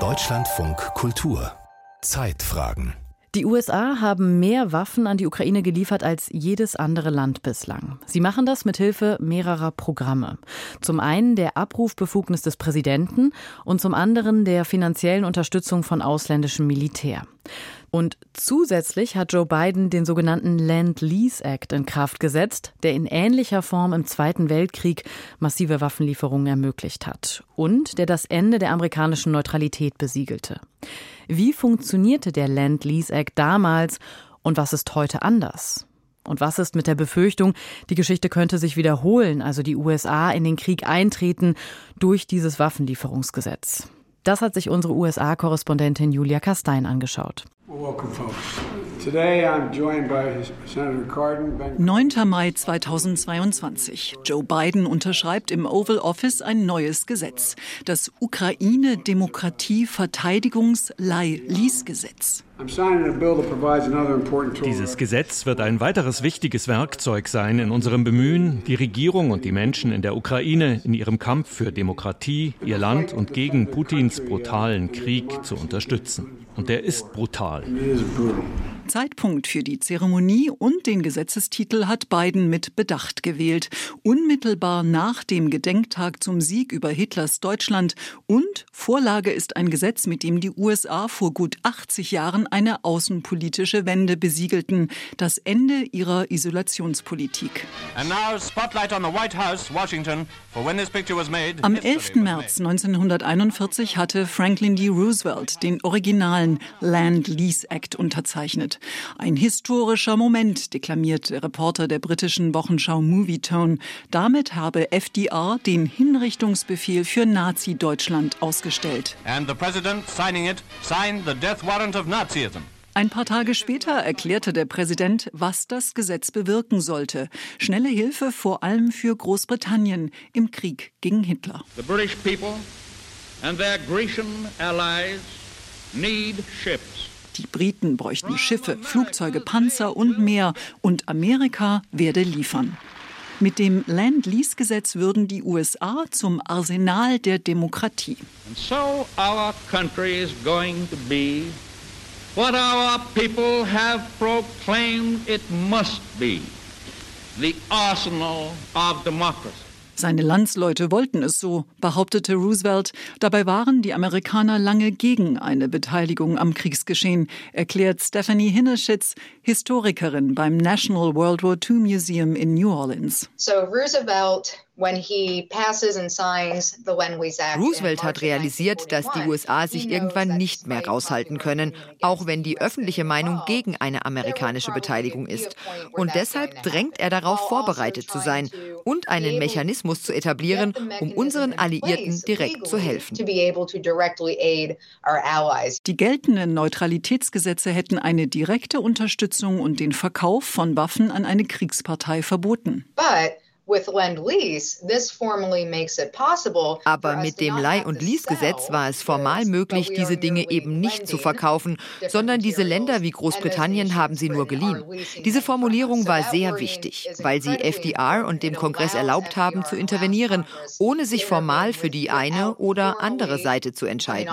Deutschlandfunk Kultur Zeitfragen die USA haben mehr Waffen an die Ukraine geliefert als jedes andere Land bislang. Sie machen das mit Hilfe mehrerer Programme. Zum einen der Abrufbefugnis des Präsidenten und zum anderen der finanziellen Unterstützung von ausländischem Militär. Und zusätzlich hat Joe Biden den sogenannten Land-Lease Act in Kraft gesetzt, der in ähnlicher Form im Zweiten Weltkrieg massive Waffenlieferungen ermöglicht hat und der das Ende der amerikanischen Neutralität besiegelte. Wie funktionierte der Land-Lease Act damals und was ist heute anders? Und was ist mit der Befürchtung, die Geschichte könnte sich wiederholen, also die USA in den Krieg eintreten durch dieses Waffenlieferungsgesetz? Das hat sich unsere USA-Korrespondentin Julia Kastein angeschaut. 9. Mai 2022. Joe Biden unterschreibt im Oval Office ein neues Gesetz, das Ukraine-Demokratie-Verteidigungs-Leih-Lease-Gesetz. Dieses Gesetz wird ein weiteres wichtiges Werkzeug sein in unserem Bemühen, die Regierung und die Menschen in der Ukraine in ihrem Kampf für Demokratie, ihr Land und gegen Putins brutalen Krieg zu unterstützen. Und der ist brutal. Zeitpunkt für die Zeremonie und den Gesetzestitel hat Biden mit Bedacht gewählt. Unmittelbar nach dem Gedenktag zum Sieg über Hitlers Deutschland und Vorlage ist ein Gesetz, mit dem die USA vor gut 80 Jahren eine außenpolitische Wende besiegelten, das Ende ihrer Isolationspolitik. Am 11. März 1941 hatte Franklin D. Roosevelt den originalen Land-Lease Act unterzeichnet. Ein historischer Moment, deklamiert der Reporter der britischen Wochenschau Movietone. Damit habe FDR den Hinrichtungsbefehl für Nazi-Deutschland ausgestellt. And the president signing it signed the death warrant of Nazism. Ein paar Tage später erklärte der Präsident, was das Gesetz bewirken sollte. Schnelle Hilfe vor allem für Großbritannien im Krieg gegen Hitler. The British people and their Grecian allies need ships. Die Briten bräuchten Schiffe, Flugzeuge, Panzer und mehr. Und Amerika werde liefern. Mit dem Land-Lease-Gesetz würden die USA zum Arsenal der Demokratie. And so our country is going to be what our people have proclaimed it must be the arsenal of democracy. Seine Landsleute wollten es so, behauptete Roosevelt. Dabei waren die Amerikaner lange gegen eine Beteiligung am Kriegsgeschehen, erklärt Stephanie Hinneschitz, Historikerin beim National World War II Museum in New Orleans. So Roosevelt Roosevelt hat realisiert, dass die USA sich irgendwann nicht mehr raushalten können, auch wenn die öffentliche Meinung gegen eine amerikanische Beteiligung ist. Und deshalb drängt er darauf, vorbereitet zu sein und einen Mechanismus zu etablieren, um unseren Alliierten direkt zu helfen. Die geltenden Neutralitätsgesetze hätten eine direkte Unterstützung und den Verkauf von Waffen an eine Kriegspartei verboten. But aber mit dem Leih- und Lease-Gesetz war es formal möglich, diese Dinge eben nicht zu verkaufen, sondern diese Länder wie Großbritannien haben sie nur geliehen. Diese Formulierung war sehr wichtig, weil sie FDR und dem Kongress erlaubt haben, zu intervenieren, ohne sich formal für die eine oder andere Seite zu entscheiden.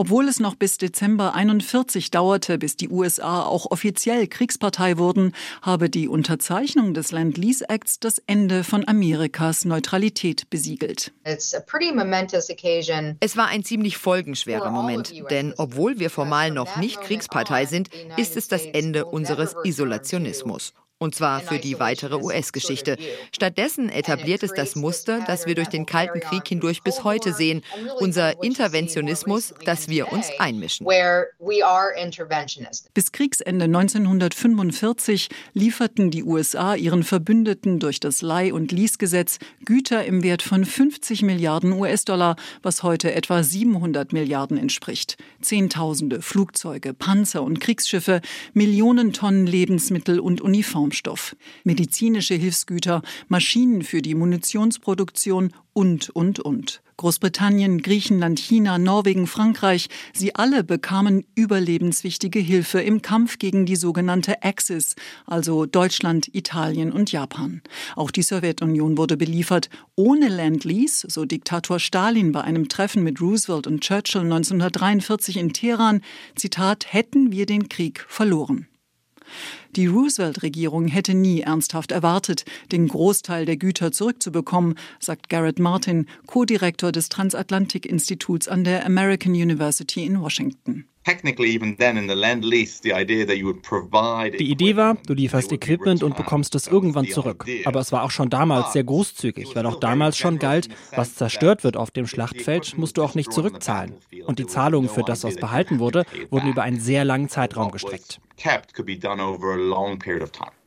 Obwohl es noch bis Dezember 41 dauerte, bis die USA auch offiziell Kriegspartei wurden, habe die Unterzeichnung des Land-Lease Acts das Ende von Amerikas Neutralität besiegelt. Es war ein ziemlich folgenschwerer Moment, denn obwohl wir formal noch nicht Kriegspartei sind, ist es das Ende unseres Isolationismus. Und zwar für die weitere US-Geschichte. Stattdessen etabliert es das Muster, das wir durch den Kalten Krieg hindurch bis heute sehen. Unser Interventionismus, dass wir uns einmischen. Bis Kriegsende 1945 lieferten die USA ihren Verbündeten durch das Leih- und Lease-Gesetz Güter im Wert von 50 Milliarden US-Dollar, was heute etwa 700 Milliarden entspricht. Zehntausende Flugzeuge, Panzer und Kriegsschiffe, Millionen Tonnen Lebensmittel und Uniformen. Atomstoff, medizinische Hilfsgüter, Maschinen für die Munitionsproduktion und, und, und. Großbritannien, Griechenland, China, Norwegen, Frankreich, sie alle bekamen überlebenswichtige Hilfe im Kampf gegen die sogenannte Axis, also Deutschland, Italien und Japan. Auch die Sowjetunion wurde beliefert. Ohne Land-Lease, so Diktator Stalin bei einem Treffen mit Roosevelt und Churchill 1943 in Teheran, Zitat, hätten wir den Krieg verloren. Die Roosevelt-Regierung hätte nie ernsthaft erwartet, den Großteil der Güter zurückzubekommen, sagt Garrett Martin, Co-Direktor des Transatlantik-Instituts an der American University in Washington. Die Idee war, du lieferst Equipment und bekommst es irgendwann zurück. Aber es war auch schon damals sehr großzügig, weil auch damals schon galt, was zerstört wird auf dem Schlachtfeld, musst du auch nicht zurückzahlen. Und die Zahlungen für das, was behalten wurde, wurden über einen sehr langen Zeitraum gestreckt.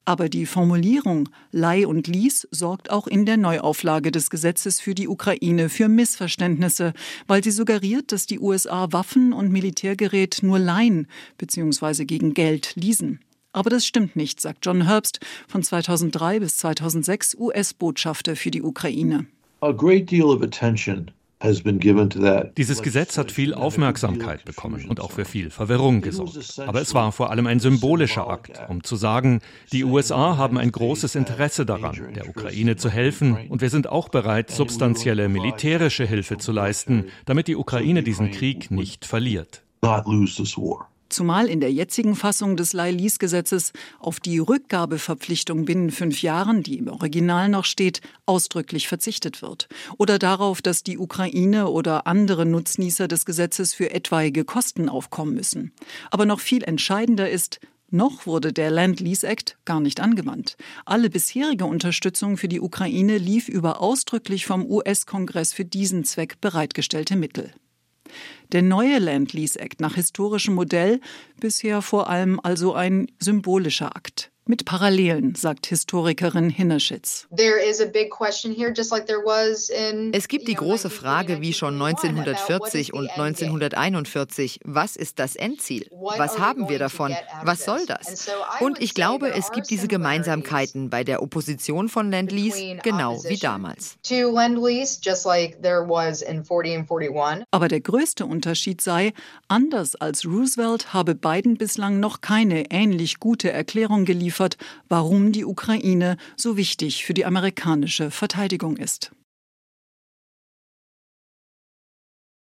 Aber die Formulierung Leih und Lies sorgt auch in der Neuauflage des Gesetzes für die Ukraine für Missverständnisse, weil sie suggeriert, dass die USA Waffen und Militärgerät nur leihen bzw. gegen Geld leasen. Aber das stimmt nicht, sagt John Herbst von 2003 bis 2006 US-Botschafter für die Ukraine. A great deal of attention dieses Gesetz hat viel Aufmerksamkeit bekommen und auch für viel Verwirrung gesorgt. Aber es war vor allem ein symbolischer Akt, um zu sagen, die USA haben ein großes Interesse daran, der Ukraine zu helfen und wir sind auch bereit, substanzielle militärische Hilfe zu leisten, damit die Ukraine diesen Krieg nicht verliert zumal in der jetzigen Fassung des Leih-Lease-Gesetzes auf die Rückgabeverpflichtung binnen fünf Jahren, die im Original noch steht, ausdrücklich verzichtet wird. Oder darauf, dass die Ukraine oder andere Nutznießer des Gesetzes für etwaige Kosten aufkommen müssen. Aber noch viel entscheidender ist, noch wurde der Land-Lease Act gar nicht angewandt. Alle bisherige Unterstützung für die Ukraine lief über ausdrücklich vom US-Kongress für diesen Zweck bereitgestellte Mittel. Der neue Land Lease Act nach historischem Modell bisher vor allem also ein symbolischer Akt mit Parallelen, sagt Historikerin Hinnerschitz. Es gibt die große Frage wie schon 1940 und 1941, was ist das Endziel? Was haben wir davon? Was soll das? Und ich glaube, es gibt diese Gemeinsamkeiten bei der Opposition von Land-Lease genau wie damals. Aber der größte Unterschied sei, anders als Roosevelt habe Biden bislang noch keine ähnlich gute Erklärung geliefert, warum die Ukraine so wichtig für die amerikanische Verteidigung ist.